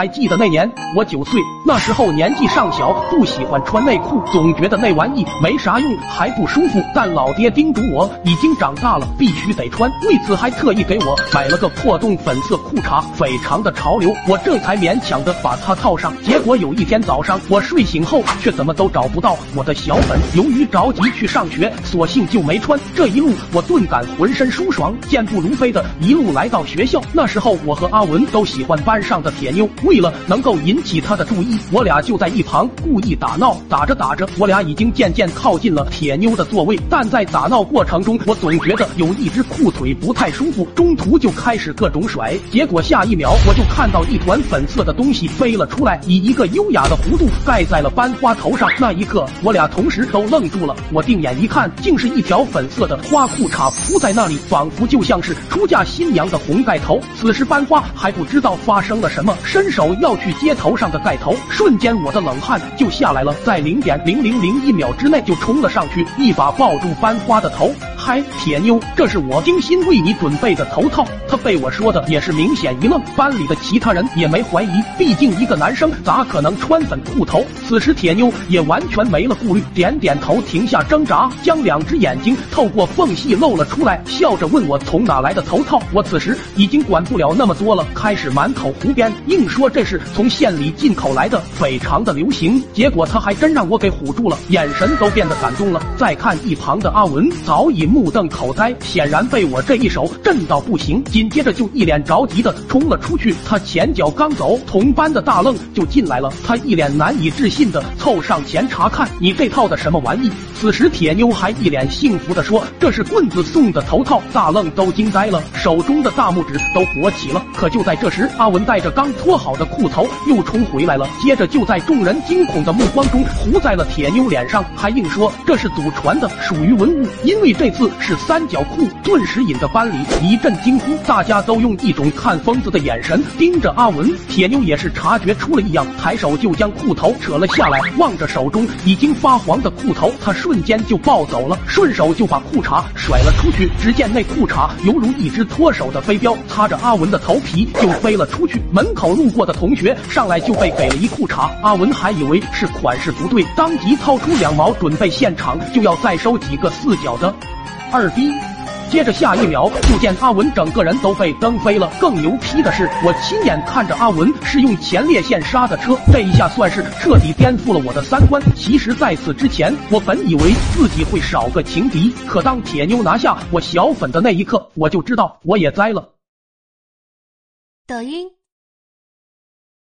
还记得那年我九岁，那时候年纪尚小，不喜欢穿内裤，总觉得那玩意没啥用，还不舒服。但老爹叮嘱我，已经长大了，必须得穿，为此还特意给我买了个破洞粉色裤衩，非常的潮流。我这才勉强的把它套上。结果有一天早上，我睡醒后却怎么都找不到我的小粉。由于着急去上学，索性就没穿。这一路我顿感浑身舒爽，健步如飞的一路来到学校。那时候我和阿文都喜欢班上的铁妞，为了能够引起她的注意，我俩就在一旁故意打闹。打着打着，我俩已经渐渐靠近了铁妞的座位，但在打闹过程中，我总觉得有一只裤腿不太舒服，中途就开始各种甩。结果下一秒，我就看到一团粉色的东西飞了出来，以一个优雅的弧度盖在了班花头上。那一刻，我俩同时都愣住了。我定眼一看，竟是一条粉色的花裤衩铺在那里，仿佛就像是出嫁新娘的红盖头。此时班花还不知道发生了什么，身手要去接头上的盖头，瞬间我的冷汗就下来了，在零点零零零一秒之内就冲了上去，一把抱住班花的头。嗨，铁妞，这是我精心为你准备的头套。他被我说的也是明显一愣，班里的其他人也没怀疑，毕竟一个男生咋可能穿粉裤头？此时铁妞也完全没了顾虑，点点头，停下挣扎，将两只眼睛透过缝隙露了出来，笑着问我从哪来的头套。我此时已经管不了那么多了，开始满口胡编，硬说这是从县里进口来的，非常的流行。结果他还真让我给唬住了，眼神都变得感动了。再看一旁的阿文，早已。目目瞪口呆，显然被我这一手震到不行。紧接着就一脸着急的冲了出去。他前脚刚走，同班的大愣就进来了。他一脸难以置信的凑上前查看：“你这套的什么玩意？”此时铁妞还一脸幸福的说：“这是棍子送的头套。”大愣都惊呆了，手中的大拇指都勃起了。可就在这时，阿文带着刚脱好的裤头又冲回来了，接着就在众人惊恐的目光中糊在了铁妞脸上，还硬说这是祖传的，属于文物。因为这次。是三角裤，顿时引得班里一阵惊呼，大家都用一种看疯子的眼神盯着阿文。铁妞也是察觉出了异样，抬手就将裤头扯了下来，望着手中已经发黄的裤头，他瞬间就暴走了，顺手就把裤衩甩了出去。只见那裤衩犹如一只脱手的飞镖，擦着阿文的头皮就飞了出去。门口路过的同学上来就被给了一裤衩，阿文还以为是款式不对，当即掏出两毛，准备现场就要再收几个四角的。二逼，接着下一秒就见阿文整个人都被蹬飞了。更牛批的是，我亲眼看着阿文是用前列腺刹的车，这一下算是彻底颠覆了我的三观。其实，在此之前，我本以为自己会少个情敌，可当铁妞拿下我小粉的那一刻，我就知道我也栽了。抖音。